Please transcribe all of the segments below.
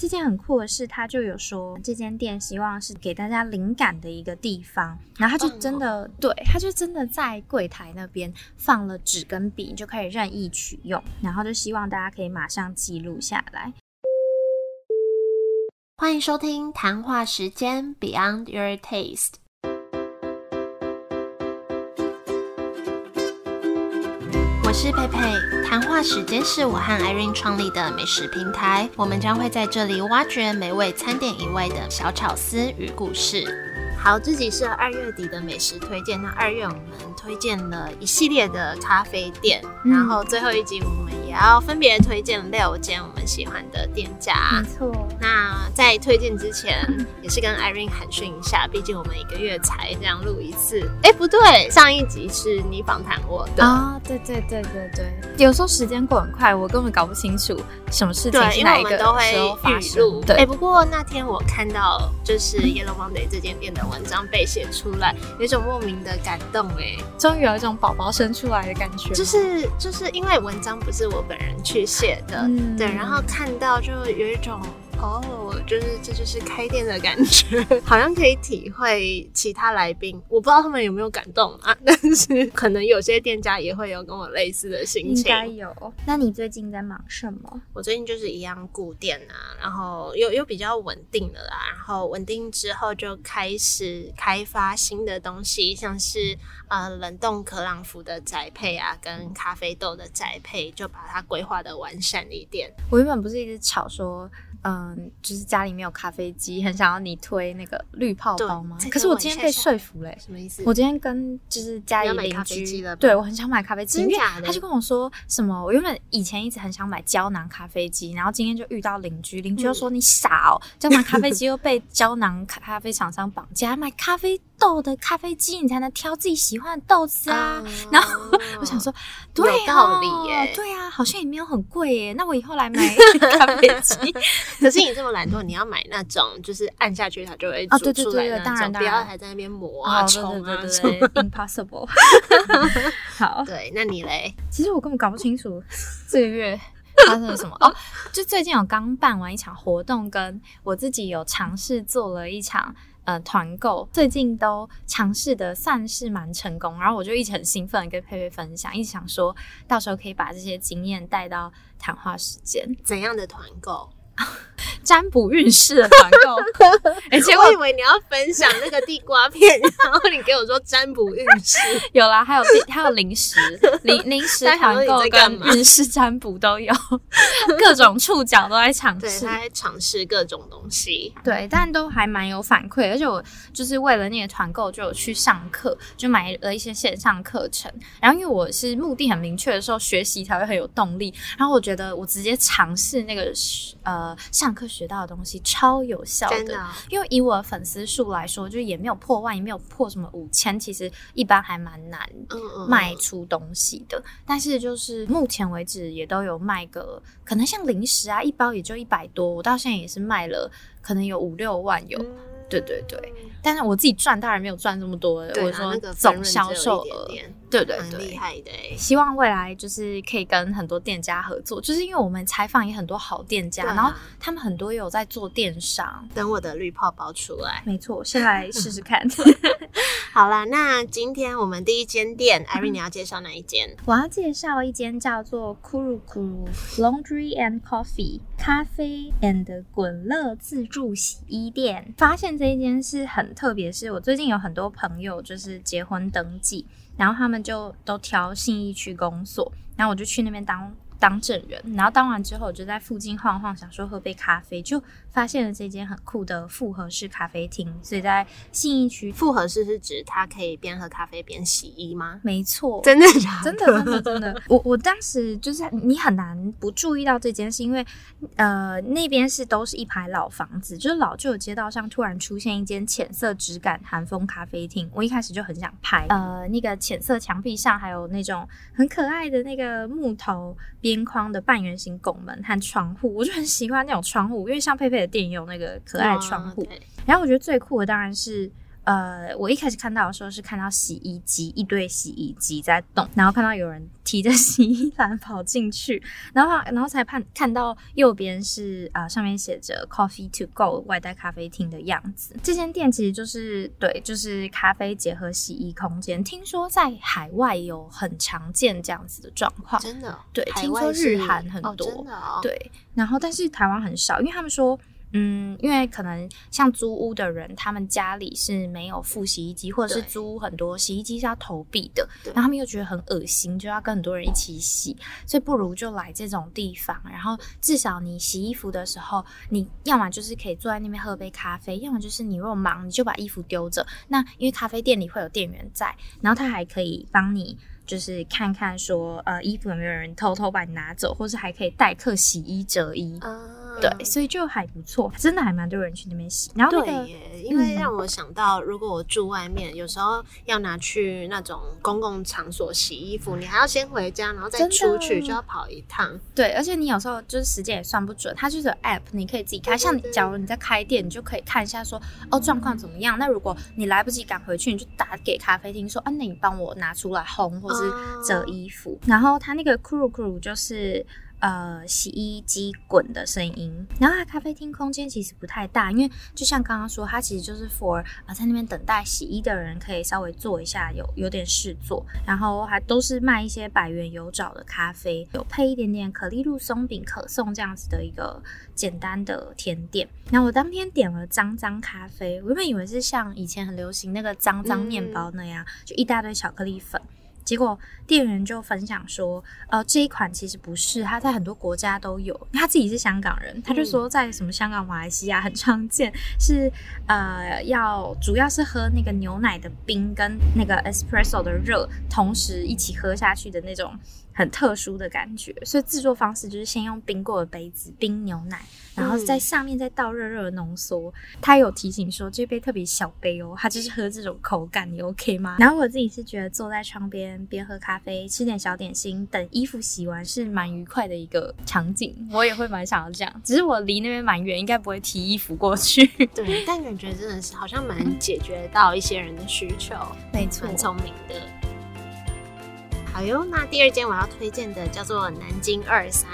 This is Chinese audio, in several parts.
这件很酷的是，他就有说这间店希望是给大家灵感的一个地方，然后他就真的对，他就真的在柜台那边放了纸跟笔，就可以任意取用，然后就希望大家可以马上记录下来。欢迎收听谈话时间 Beyond Your Taste。我是佩佩，谈话时间是我和 Irene 创立的美食平台，我们将会在这里挖掘美味餐点以外的小巧思与故事。好，这集是二月底的美食推荐。那二月我们推荐了一系列的咖啡店，然后最后一集我们也要分别推荐六间我们喜欢的店家。没错。那在推荐之前，也是跟 Irene 寒暄一下，毕竟我们一个月才这样录一次。哎，不对，上一集是你访谈我的啊。对对对对对。有时候时间过很快，我根本搞不清楚什么事情是哪一个都会发生。对。哎，不过那天我看到就是 Yellow Monday 这间店的。文章被写出来，有一种莫名的感动哎，终于有一种宝宝生出来的感觉。就是就是因为文章不是我本人去写的，对，然后看到就有一种。哦，就是这就是开店的感觉，好像可以体会其他来宾，我不知道他们有没有感动啊，但是可能有些店家也会有跟我类似的心情，应该有。那你最近在忙什么？我最近就是一样顾店啊，然后又又比较稳定了啦，然后稳定之后就开始开发新的东西，像是呃冷冻可朗福的宅配啊，跟咖啡豆的宅配，就把它规划的完善一点。我原本不是一直吵说。嗯，就是家里没有咖啡机，很想要你推那个绿泡包吗？可是我今天被说服嘞。什么意思？我今天跟就是家里邻居，对我很想买咖啡机，因为他就跟我说什么，我原本以前一直很想买胶囊咖啡机，然后今天就遇到邻居，邻居又说你傻哦，胶囊咖啡机 又被胶囊咖啡厂商绑架，买咖啡豆的咖啡机你才能挑自己喜欢的豆子啊。然后 我想说，对道理耶，对啊，好像也没有很贵耶，那我以后来买 咖啡机。可是你这么懒惰，你要买那种就是按下去它就会煮出来那种，不要还在那边磨啊冲啊，impossible。好，对，那你嘞？其实我根本搞不清楚 这个月发生了什么哦。就最近有刚办完一场活动，跟我自己有尝试做了一场呃团购，最近都尝试的算是蛮成功。然后我就一直很兴奋跟佩佩分享，一直想说到时候可以把这些经验带到谈话时间。怎样的团购？占卜运势的团购，而且我以为你要分享那个地瓜片，然后你给我说占卜运势，有啦，还有还有零食，零零食团购跟运势占卜都有，各种触角都在尝试，在尝试各种东西，对，但都还蛮有反馈，而且我就是为了那个团购就有去上课，就买了一些线上课程，然后因为我是目的很明确的时候，学习才会很有动力，然后我觉得我直接尝试那个呃上课。学到的东西超有效的，因为以我的粉丝数来说，就是也没有破万，也没有破什么五千，其实一般还蛮难卖出东西的。但是就是目前为止也都有卖个，可能像零食啊，一包也就一百多，我到现在也是卖了，可能有五六万有。对对对，但是我自己赚当然没有赚这么多，我说总销售额，对对对，厉害的。希望未来就是可以跟很多店家合作，就是因为我们采访也很多好店家，然后他们很多有在做电商。等我的绿泡泡出来，没错，先来试试看。好啦，那今天我们第一间店，艾瑞，你要介绍哪一间？我要介绍一间叫做 Kuru Kuru Laundry and Coffee 咖啡 and 滚乐自助洗衣店。发现这一间是很特别，是我最近有很多朋友就是结婚登记，然后他们就都挑信义区公所，然后我就去那边当。当证人，然后当完之后，我就在附近晃晃，想说喝杯咖啡，就发现了这间很酷的复合式咖啡厅。所以在信义区，复合式是指它可以边喝咖啡边洗衣吗？没错，真的假？真的真的真的。我我当时就是你很难不注意到这间，是因为呃那边是都是一排老房子，就是老旧的街道上突然出现一间浅色质感韩风咖啡厅。我一开始就很想拍，呃那个浅色墙壁上还有那种很可爱的那个木头边。边框的半圆形拱门和窗户，我就很喜欢那种窗户，因为像佩佩的电影有那个可爱窗户。然后我觉得最酷的当然是。呃，我一开始看到的时候是看到洗衣机一堆洗衣机在动，然后看到有人提着洗衣篮跑进去，然后然后才看看到右边是啊、上面写着 Coffee to Go 外带咖啡厅的样子。这间店其实就是对，就是咖啡结合洗衣空间。听说在海外有很常见这样子的状况，真的哦，对听说日韩很哦多对，然后但是台湾很少，因为他们说，嗯，因为可能像租屋的人，他们家里是没有附洗衣机，或者是租屋很多洗衣机是要投币的，然后他们又觉得很恶心，就要跟很多人一起洗，所以不如就来这种地方，然后至少你洗衣服的时候，你要么就是可以坐在那边喝杯咖啡，要么就是你如果忙，你就把衣服丢着。那因为咖啡店里会有店员在，然后他还可以帮你。就是看看说，呃，衣服有没有人偷偷把你拿走，或是还可以代客洗衣折衣，啊，对，所以就还不错，真的还蛮多人去那边洗。然后那个对耶，因为嗯让我想到，如果我住外面，有时候要拿去那种公共场所洗衣服，你还要先回家，然后再出去，就要跑一趟。对，而且你有时候就是时间也算不准，它就是有 app，你可以自己看。像你假如你在开店，你就可以看一下说，哦状况怎么样。那如果你来不及赶回去，你就打给咖啡厅说，啊，那你帮我拿出来烘或是折衣服。然后它那个 kuru kuru 就是。呃，洗衣机滚的声音，然后它咖啡厅空间其实不太大，因为就像刚刚说，它其实就是 for 啊、在那边等待洗衣的人可以稍微坐一下，有有点事做，然后还都是卖一些百元油找的咖啡，有配一点点可丽露松饼可颂这样子的一个简单的甜点。然后我当天点了脏脏咖啡，我原本以为是像以前很流行那个脏脏面包那样，就一大堆巧克力粉。结果店员就分享说，呃，这一款其实不是，它在很多国家都有。他自己是香港人，他就说在什么香港、马来西亚很常见，是呃要主要是喝那个牛奶的冰跟那个 espresso 的热同时一起喝下去的那种很特殊的感觉。所以制作方式就是先用冰过的杯子冰牛奶，然后在上面再倒热热的浓缩。他有提醒说这杯特别小杯哦，他就是喝这种口感，你 OK 吗？然后我自己是觉得坐在窗边边喝咖啡，吃点小点心，等衣服洗完是蛮愉快的一个场景。我也会蛮想要这样，只是我离那边蛮远，应该不会提衣服过去。对，但感觉真的是好像蛮解决到一些人的需求，没错，很聪明的。好哟，那第二间我要推荐的叫做南京二三，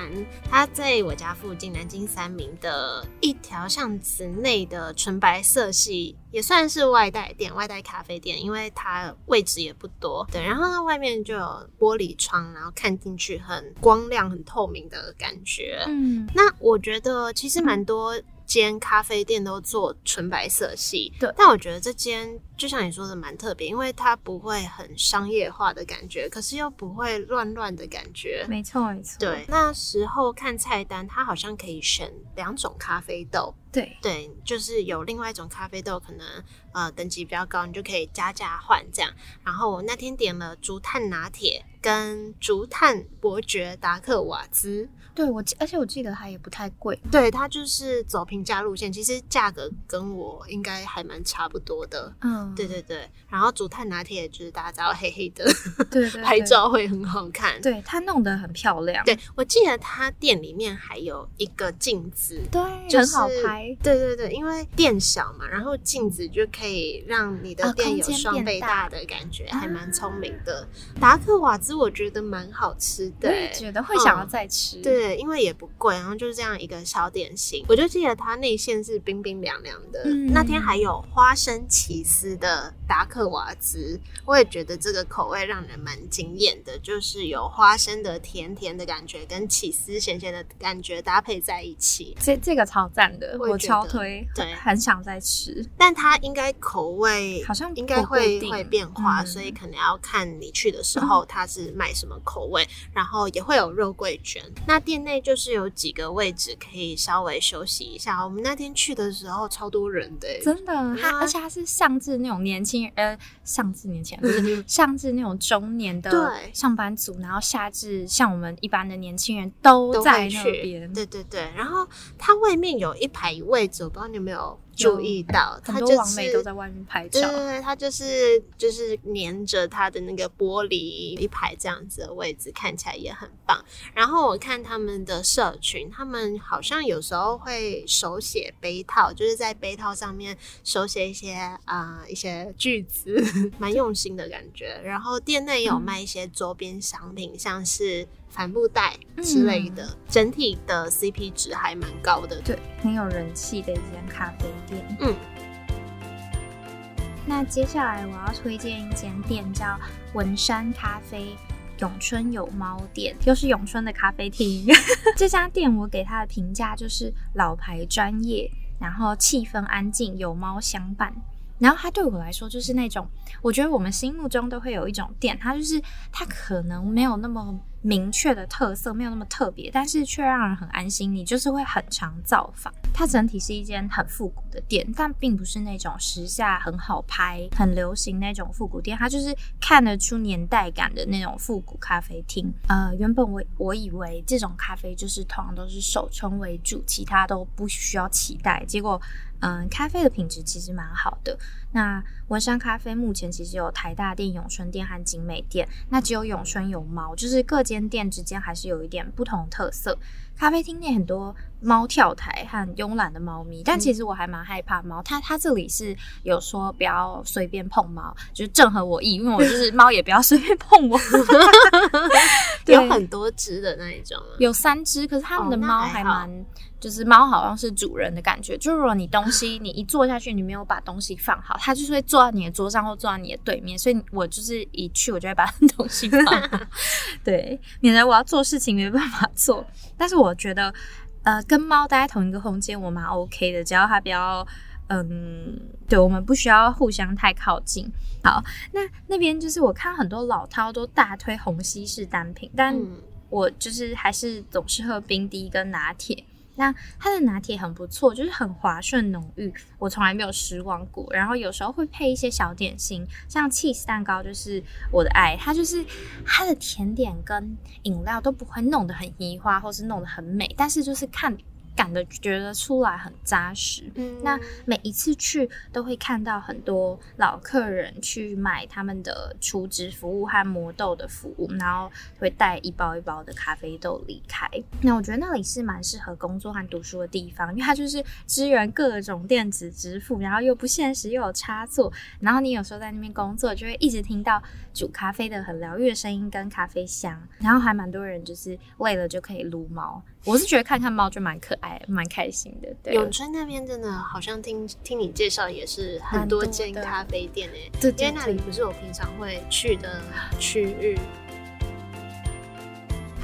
它在我家附近南京三明的一条巷子内的纯白色系，也算是外带店、外带咖啡店，因为它位置也不多。对，然后它外面就有玻璃窗，然后看进去很光亮、很透明的感觉。嗯，那我觉得其实蛮多间咖啡店都做纯白色系，对但我觉得这间就像你说的蛮特别，因为它不会很商业化的感觉，可是又不会乱乱的感觉。没错没错，对，那时候看菜单，它好像可以选两种咖啡豆，对对，就是有另外一种咖啡豆，可能呃等级比较高，你就可以加价换这样。然后我那天点了竹炭拿铁跟竹炭伯爵达克瓦兹，对我记，而且我记得它也不太贵。对，它就是走平价路线，其实价格跟我应该还蛮差不多的。嗯，对对对，然后竹炭拿铁就是大家知道黑黑的，对对，拍，照会很好看。对它弄得很漂亮，对，我记得它店里面还有一个镜子，对，就是很好拍。对对对，因为店小嘛，然后镜子就可以让你的啊店有双倍大大的感觉，还蛮聪明的。达克瓦兹我觉得蛮好吃的、我也觉得会想要再吃。对，因为也不贵，然后就是这样一个小点心，我就记得它内馅是冰冰凉凉的。嗯那天还有花生起司的达克瓦兹，我也觉得这个口味让人蛮惊艳的，就是有花生的甜甜的感觉跟起司咸咸的感觉搭配在一起。这这个超赞的，我超推，对很想再吃。但它应该口味好像应该会会变化，嗯所以可能要看你去的时候它是卖什么口味，然后也会有肉桂卷。那店内就是有几个位置可以稍微休息一下。我们那天去的时候超多人的欸、真的，它啊而且它是上至那种年轻人，呃，上至年轻人，不是 上至那种中年的对上班族，然后下至像我们一般的年轻人都都在那边。对对对，然后它外面有一排位置，我不知道你有没有注意到，很多网美都在外面拍照。对对对，它就是就是粘着他的那个玻璃一排这样子的位置，看起来也很棒。然后我看他们的社群，他们好像有时候会手写杯套，就是在杯套上面手写一些啊一些句子，蛮用心的感觉。然后店内有卖一些周边商品，像是帆布袋之类的，整体的 CP 值还蛮高的。对，很有人气的一间咖啡店。嗯。那接下来我要推荐一间店，叫文山咖啡永春有猫店，又是永春的咖啡厅。这家店我给它的评价就是老牌专业，然后气氛安静，有猫相伴。然后它对我来说就是那种，我觉得我们心目中都会有一种店，它就是它可能没有那么明确的特色，没有那么特别，但是却让人很安心。你就是会很常造访。它整体是一间很复古的店，但并不是那种时下很好拍、很流行那种复古店，它就是看得出年代感的那种复古咖啡厅。呃，原本我我以为这种咖啡就是通常都是手冲为主，其他都不需要期待，结果。嗯，咖啡的品质其实蛮好的。那文山咖啡目前其实有台大店、永春店和景美店。那只有永春有猫，就是各间店之间还是有一点不同特色。咖啡厅内很多猫跳台和慵懒的猫咪，但其实我还蛮害怕猫。它它这里是有说不要随便碰猫，就是正合我意，因为我 就是猫也不要随便碰我。有很多只的那一种，有三只，可是他们的猫还蛮。就是猫好像是主人的感觉，就如果你东西你一坐下去，你没有把东西放好，它就是会坐在你的桌上或坐在你的对面，所以我就是一去我就会把东西放好，对，免得我要做事情没办法做。但是我觉得，呃，跟猫待在同一个空间我蛮 OK 的，只要它不要，嗯，对我们不需要互相太靠近。好，那那边就是我看很多老饕都大推虹吸式单品，但我就是还是总是喝冰滴跟拿铁。那它的拿铁很不错，就是很滑顺浓郁，我从来没有失望过。然后有时候会配一些小点心，像 cheese 蛋糕就是我的爱。它就是它的甜点跟饮料都不会弄得很移花，或是弄得很美，但是就是看。感的觉得出来很扎实。嗯，那每一次去都会看到很多老客人去买他们的储值服务和磨豆的服务，然后会带一包一包的咖啡豆离开。那我觉得那里是蛮适合工作和读书的地方，因为它就是支援各种电子支付，然后又不现实又有插座，然后你有时候在那边工作就会一直听到煮咖啡的很疗愈的声音跟咖啡香，然后还蛮多人就是为了就可以撸猫。我是觉得看看猫就蛮可爱、蛮开心的。永春那边真的好像听听你介绍也是很多间咖啡店诶，因为那里不是我平常会去的区域。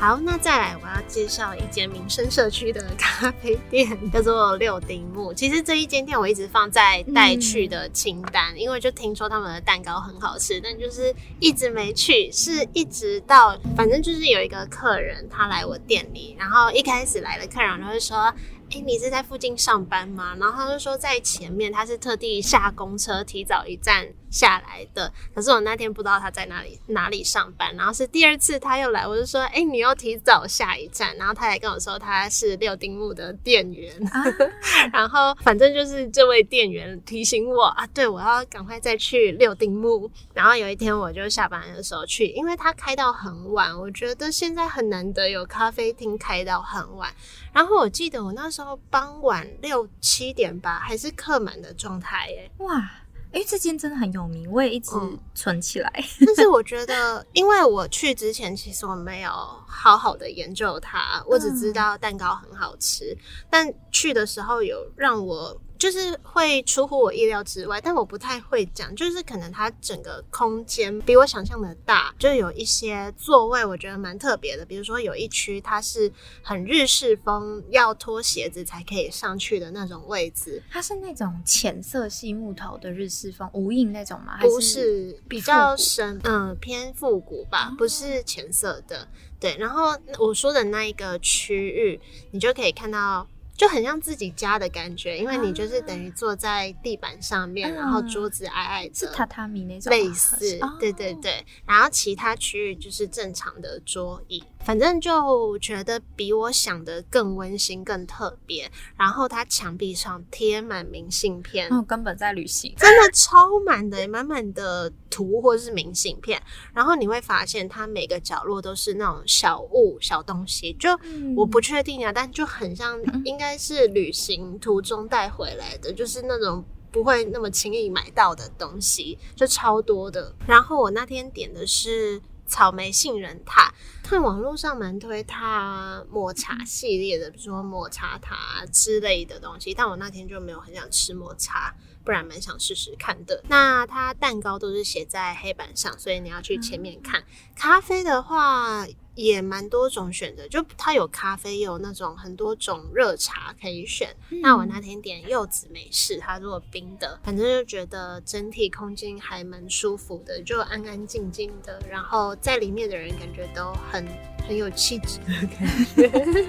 好，那再来，我要介绍一间民生社区的咖啡店，叫做六丁目。其实这一间店我一直放在带去的清单，因为就听说他们的蛋糕很好吃，但就是一直没去。是一直到，反正就是有一个客人他来我店里，然后一开始来的客人就会说。哎，你是在附近上班吗？然后他就说在前面，他是特地下公车提早一站下来的。可是我那天不知道他在哪里哪里上班。然后是第二次他又来，我就说，哎，你又提早下一站。然后他还跟我说他是六丁目的店员。然后反正就是这位店员提醒我啊，对我要赶快再去六丁目。然后有一天我就下班的时候去，因为他开到很晚。我觉得现在很难得有咖啡厅开到很晚。然后我记得我那时候傍晚六七点吧，还是客满的状态耶。哇，哎，这间真的很有名，我也一直存起来。但是我觉得，因为我去之前其实我没有好好的研究它，我只知道蛋糕很好吃，但去的时候有让我。就是会出乎我意料之外，但我不太会讲。就是可能它整个空间比我想象的大，就有一些座位我觉得蛮特别的。比如说有一区它是很日式风，要脱鞋子才可以上去的那种位置。它是那种浅色系木头的日式风，无印那种吗？不是，比较深，嗯，偏复古吧，不是浅色的。对，然后我说的那一个区域，你就可以看到。就很像自己家的感觉，因为你就是等于坐在地板上面，然后桌子矮矮的，是榻榻米那种类似哦，对对对。然后其他区域就是正常的桌椅，反正就觉得比我想的更温馨、更特别。然后它墙壁上贴满明信片，哦，根本在旅行。真的超满的，满满的图或是明信片。然后你会发现，它每个角落都是那种小物、小东西，就嗯我不确定啊，但就很像，应该是旅行途中带回来的，就是那种不会那么轻易买到的东西，就超多的。然后我那天点的是草莓杏仁塔，看网络上蛮推它抹茶系列的，比如说抹茶塔之类的东西，但我那天就没有很想吃抹茶。不然蛮想试试看的。那它蛋糕都是写在黑板上，所以你要去前面看。咖啡的话也蛮多种选择，就它有咖啡，也有那种很多种热茶可以选。那我那天点柚子美式，它做冰的，反正就觉得整体空间还蛮舒服的，就安安静静的，然后在里面的人感觉都很很有气质的感觉。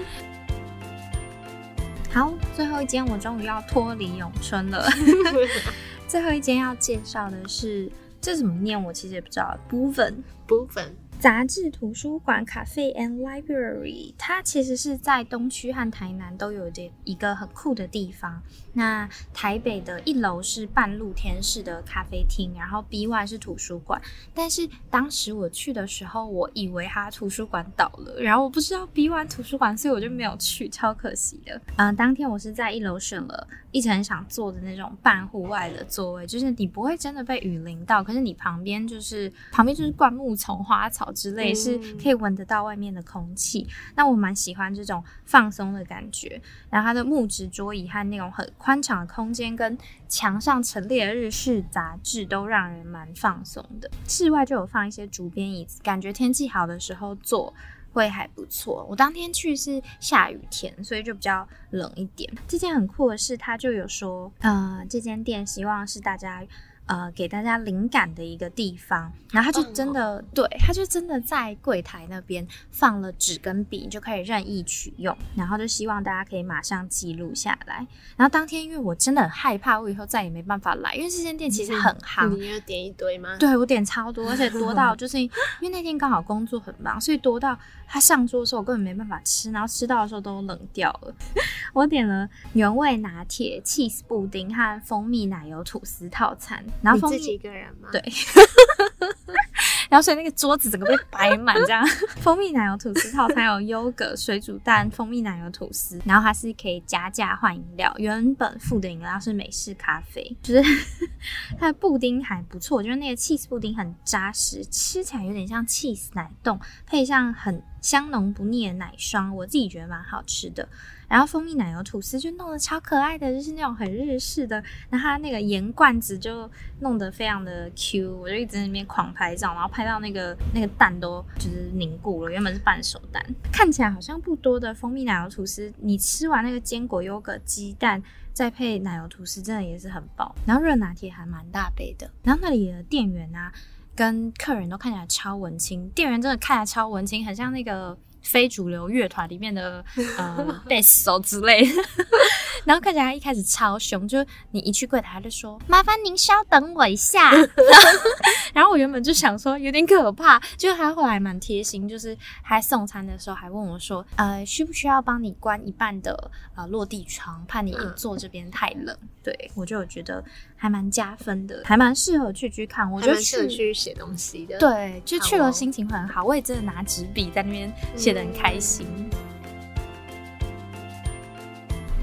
好，最后一间我终于要脱离永春了。最后一间要介绍的是，这怎么念我其实也不知道。部分部分杂志图书馆 Cafe and Library，它其实是在东区和台南都有的一个很酷的地方。那台北的一楼是半露天式的咖啡厅，然后 B one 是图书馆。但是当时我去的时候，我以为它图书馆倒了，然后我不知道 B one 图书馆，所以我就没有去，超可惜的。嗯、当天我是在一楼选了一直很想坐的那种半户外的座位，就是你不会真的被雨淋到，可是你旁边就是旁边就是灌木丛、花草之类，嗯是可以闻得到外面的空气。那我蛮喜欢这种放松的感觉。然后它的木质桌椅和那种很宽敞的空间，跟墙上陈列的日式杂志，都让人蛮放松的。室外就有放一些竹编椅子，感觉天气好的时候坐。会还不错。我当天去是下雨天，所以就比较冷一点。这件很酷的是，他就有说，呃，这间店希望是大家。呃，给大家灵感的一个地方，然后他就真的，对，他就真的在柜台那边放了纸跟笔，你就可以任意取用，然后就希望大家可以马上记录下来。然后当天因为我真的很害怕，我以后再也没办法来，因为这间店其实很夯，你有点一堆吗？对我点超多，而且多到 就是因为那天刚好工作很忙，所以多到他上桌的时候我根本没办法吃，然后吃到的时候都冷掉了。我点了原味拿铁、cheese 布丁和蜂蜜奶油吐司套餐，然后蜂蜜自己一个人吗？对，然后所以那个桌子整个被摆满，这样 蜂蜜奶油吐司套餐有优格、水煮蛋、蜂蜜奶油吐司，然后它是可以加价换饮料，原本附的饮料是美式咖啡，就是 它的布丁还不错，就是那个 cheese 布丁很扎实，吃起来有点像 cheese 奶冻，配上很香浓不腻的奶霜，我自己觉得蛮好吃的。然后蜂蜜奶油吐司就弄得超可爱的，就是那种很日式的。然后它那个盐罐子就弄得非常的 Q，我就一直在那边狂拍照，然后拍到那个那个蛋都就是凝固了，原本是半熟蛋，看起来好像不多的蜂蜜奶油吐司，你吃完那个坚果优格鸡蛋。再配奶油吐司，真的也是很饱。然后热拿铁还蛮大杯的。然后那里的店员啊，跟客人都看起来超文青，店员真的看起来超文青，很像那个非主流乐团里面的 呃贝斯手之类的。然后看起来一开始超凶，就你一去柜台他就说：“麻烦您稍等我一下。”然后我原本就想说有点可怕，就他后来蛮贴心，就是还送餐的时候还问我说：“呃，需不需要帮你关一半的呃落地窗，怕你坐这边太冷？”对我就有觉得还蛮加分的，还蛮适合去去看。我觉得还蛮适合去去写东西的。，对，就去了心情会很好。我也真的拿纸笔在那边写的很开心。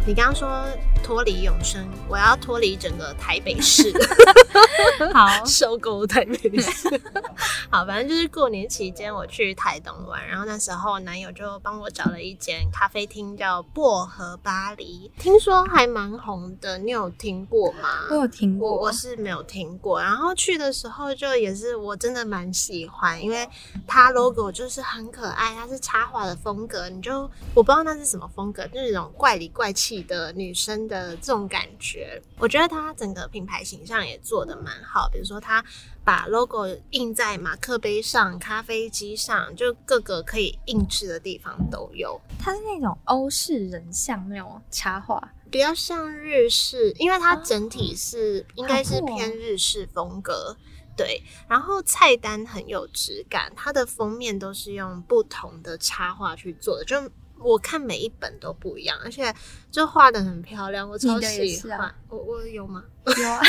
你刚刚说脱离永生，我要脱离整个台北市，好，收购台北市。好，反正就是过年期间我去台东玩，然后那时候男友就帮我找了一间咖啡厅，叫薄荷巴黎，听说还蛮红的，你有听过吗？我有听过，我我是没有听过，然后去的时候就也是我真的蛮喜欢，因为它 logo 就是很可爱，它是插画的风格，你就我不知道那是什么风格，就是那种怪里怪气气的女生的这种感觉。我觉得它整个品牌形象也做的蛮好，比如说它把 logo 印在马克杯上、咖啡机上，就各个可以印制的地方都有。它是那种欧式人像那种插画，比较像日式，因为它整体是应该是偏日式风格。对，然后菜单很有质感，它的封面都是用不同的插画去做的，就我看每一本都不一样，而且就画的很漂亮，我超喜欢。我我有吗？有啊，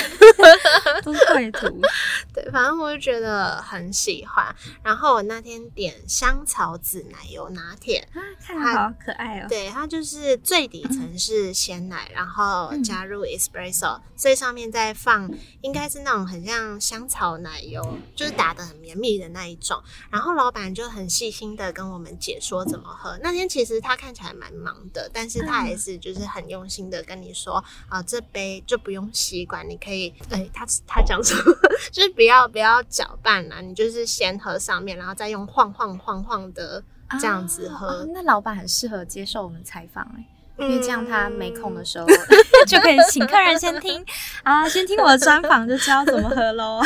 都是绘图。对，反正我就觉得很喜欢。然后我那天点香草籽奶油拿铁，看着好可爱哦。对，它就是最底层是鲜奶，然后加入 espresso，所以上面再放应该是那种很像香草奶油，就是打的很绵密的那一种。然后老板就很细心的跟我们解说怎么喝。那天其实他看起来蛮忙的，但是他还是就是很用心的跟你说啊，这杯就不用吸管，你可以，哎，他他讲什么？就是不要不要搅拌啦，你就是先喝上面，然后再用晃晃晃晃的这样子喝。那老板很适合接受我们采访哎，因为这样他没空的时候就可以请客人先听啊，先听我的专访就知道怎么喝喽。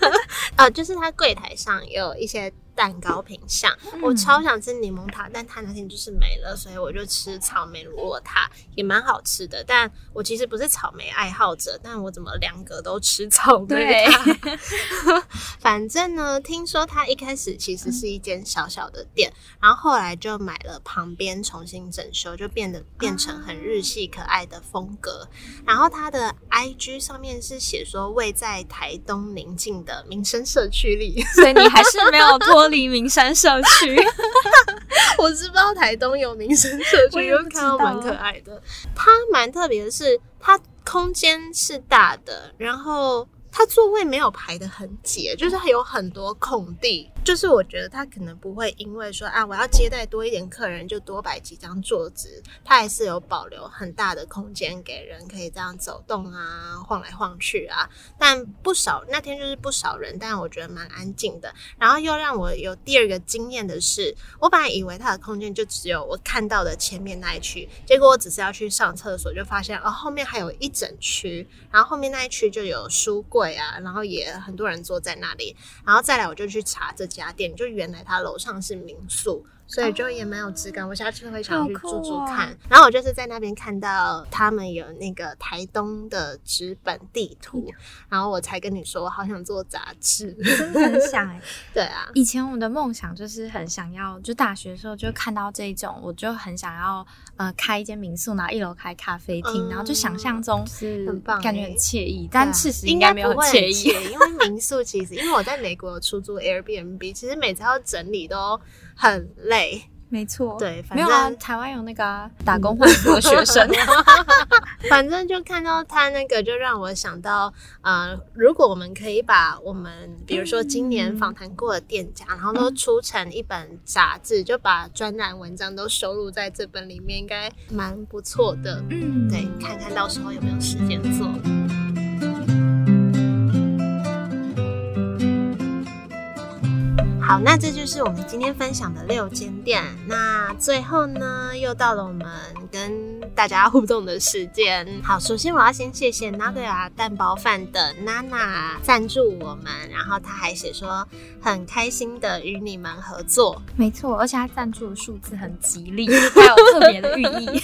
啊，就是他柜台上有一些。蛋糕品相，我超想吃柠檬塔，但它那天就是没了，所以我就吃草莓乳酪塔，也蛮好吃的。但我其实不是草莓爱好者，但我怎么两个都吃草莓塔？反正呢，听说他一开始其实是一间小小的店，然后后来就买了旁边重新整修，就变得变成很日系可爱的风格。然后他的 IG 上面是写说位在台东宁静的民生社区里，所以你还是没有脱。离 名山社区，我知不知道台东有民山社区，有看到蛮可爱的。它蛮特别的是，它空间是大的，然后它座位没有排的很挤，就是还有很多空地。就是我觉得他可能不会因为说啊，我要接待多一点客人，就多摆几张桌子。他还是有保留很大的空间给人可以这样走动啊，晃来晃去啊。但不少那天就是不少人，但我觉得蛮安静的。然后又让我有第二个惊艳的是，我本来以为它的空间就只有我看到的前面那一区，结果我只是要去上厕所，就发现哦，后面还有一整区。然后后面那一区就有书柜啊，然后也很多人坐在那里。然后再来我就去查这。家店就原来他楼上是民宿。所以就也蛮有质感，我下次会想去住住看。然后我就是在那边看到他们有那个台东的纸本地图，然后我才跟你说，我好想做杂志，真的很想哎。对啊，以前我的梦想就是很想要，就大学的时候就看到这种，我就很想要呃开一间民宿，然后一楼开咖啡厅，然后就想象中是很棒，感觉很惬意。但事实应该没有很惬意，因为民宿其实因为我在美国出租 Airbnb，其实每次要整理都。很累，没错，对，没有啊。台湾有那个打工换宿学生，反正就看到他那个，就让我想到，呃，如果我们可以把我们，比如说今年访谈过的店家，然后都出成一本杂志，就把专栏文章都收录在这本里面，应该蛮不错的。嗯，对，看看到时候有没有时间做。好，那这就是我们今天分享的六间店。那最后呢，又到了我们跟大家互动的时间。好，首先我要先谢谢 Nadia 蛋包饭的娜娜赞助我们，然后他还写说很开心的与你们合作。没错，而且他赞助的数字很吉利，还有特别的寓意，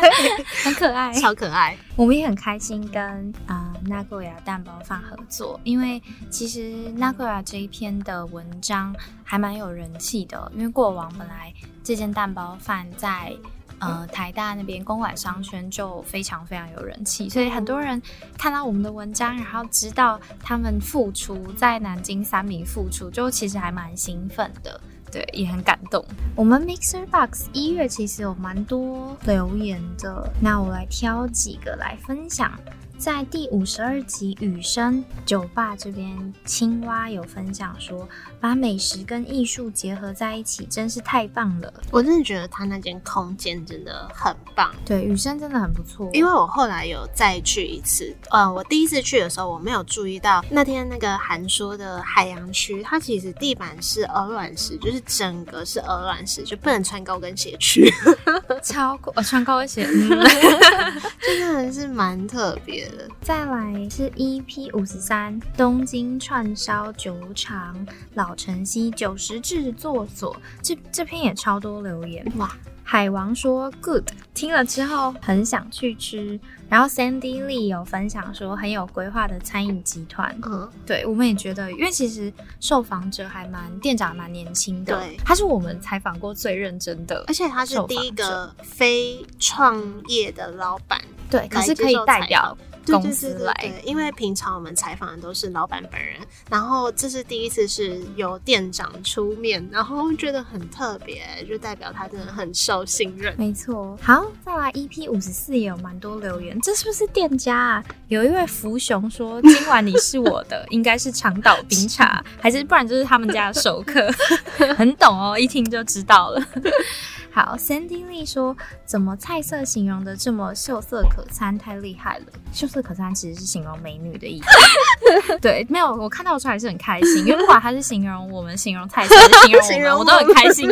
很可爱，超可爱。我们也很开心跟啊 Nadia 蛋包饭合作，因为其实 Nadia 这一篇的文章。还蛮有人气的，因为过往本来这间蛋包饭在呃台大那边公馆商圈就非常非常有人气，所以很多人看到我们的文章，然后知道他们复出在南京三明复出，就其实还蛮兴奋的，对，也很感动。我们 Mixer Box 一月其实有蛮多留言的，那我来挑几个来分享。在第五十二集雨声酒吧这边，青蛙有分享说，把美食跟艺术结合在一起，真是太棒了。我真的觉得他那间空间真的很棒。对，雨声真的很不错。因为我后来有再去一次，呃，我第一次去的时候，我没有注意到那天那个韩说的海洋区，它其实地板是鹅卵石，就是整个是鹅卵石，就不能穿高跟鞋去，超过！呃，穿高跟鞋，真的是蛮特别的。再来是 EP 五十三，东京串烧酒厂老城西九十制作所，这这篇也超多留言哇！海王说 good，听了之后很想去吃。然后 Sandy Lee 有分享说很有规划的餐饮集团，嗯，对，我们也觉得，因为其实受访者还蛮店长蛮年轻的，对，他是我们采访过最认真的，而且他是第一个非创业的老板，对，可是可以代表。公司来，因为平常我们采访的都是老板本人，然后这是第一次是由店长出面，然后觉得很特别，就代表他真的很受信任。没错，好，再来 EP 五十四也有蛮多留言，这是不是店家啊？有一位福雄说今晚你是我的，应该是长岛冰茶，还是不然就是他们家的熟客，很懂哦，一听就知道了。好，Sandy Lee 说，怎么菜色形容的这么秀色可餐，太厉害了。秀色可餐其实是形容美女的意思。对，没有，我看到出来是很开心，因为不管他是形容我们，形容菜色，形容我们，我都很开心。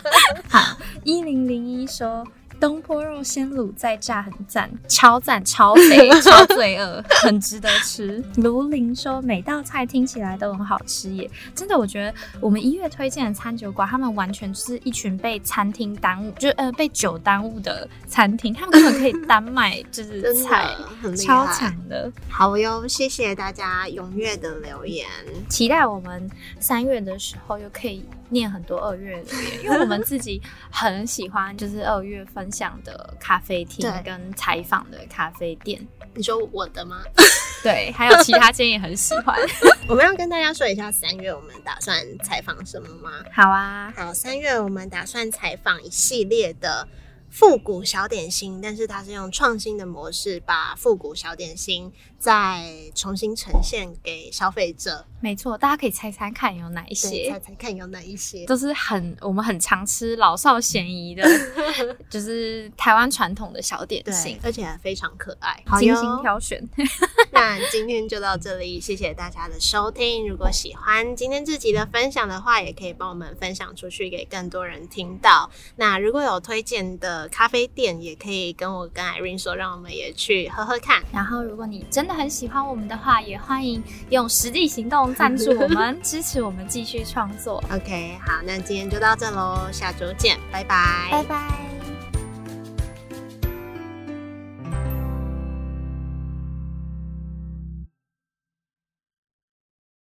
好，一零零一说。东坡肉先卤再炸很赞，超赞超肥 超罪恶，很值得吃。卢林说每道菜听起来都很好吃耶，真的，我觉得我们一月推荐的餐酒馆，他们完全是一群被餐厅耽误，就呃被酒耽误的餐厅，他们根本可以单卖就是菜，超强的。好哟，谢谢大家踊跃的留言，期待我们三月的时候又可以。念很多二月留言，因为我们自己很喜欢，就是二月分享的咖啡厅跟采访的咖啡店。你说我的吗？对，还有其他间也很喜欢。我们要跟大家说一下三月我们打算采访什么吗？好啊，好，三月我们打算采访一系列的。复古小点心，但是它是用创新的模式把复古小点心再重新呈现给消费者。没错，大家可以猜猜看有哪一些？猜猜看有哪一些？都是很我们很常吃、老少咸宜的，就是台湾传统的小点心，而且非常可爱，精心挑选。那今天就到这里，谢谢大家的收听。如果喜欢今天这集的分享的话，也可以帮我们分享出去给更多人听到。那如果有推荐的。咖啡店也可以跟我跟 Irene 说，让我们也去喝喝看。然后，如果你真的很喜欢我们的话，也欢迎用实际行动赞助我们，支持我们继续创作。OK，好，那今天就到这喽，下周见，拜拜，拜拜。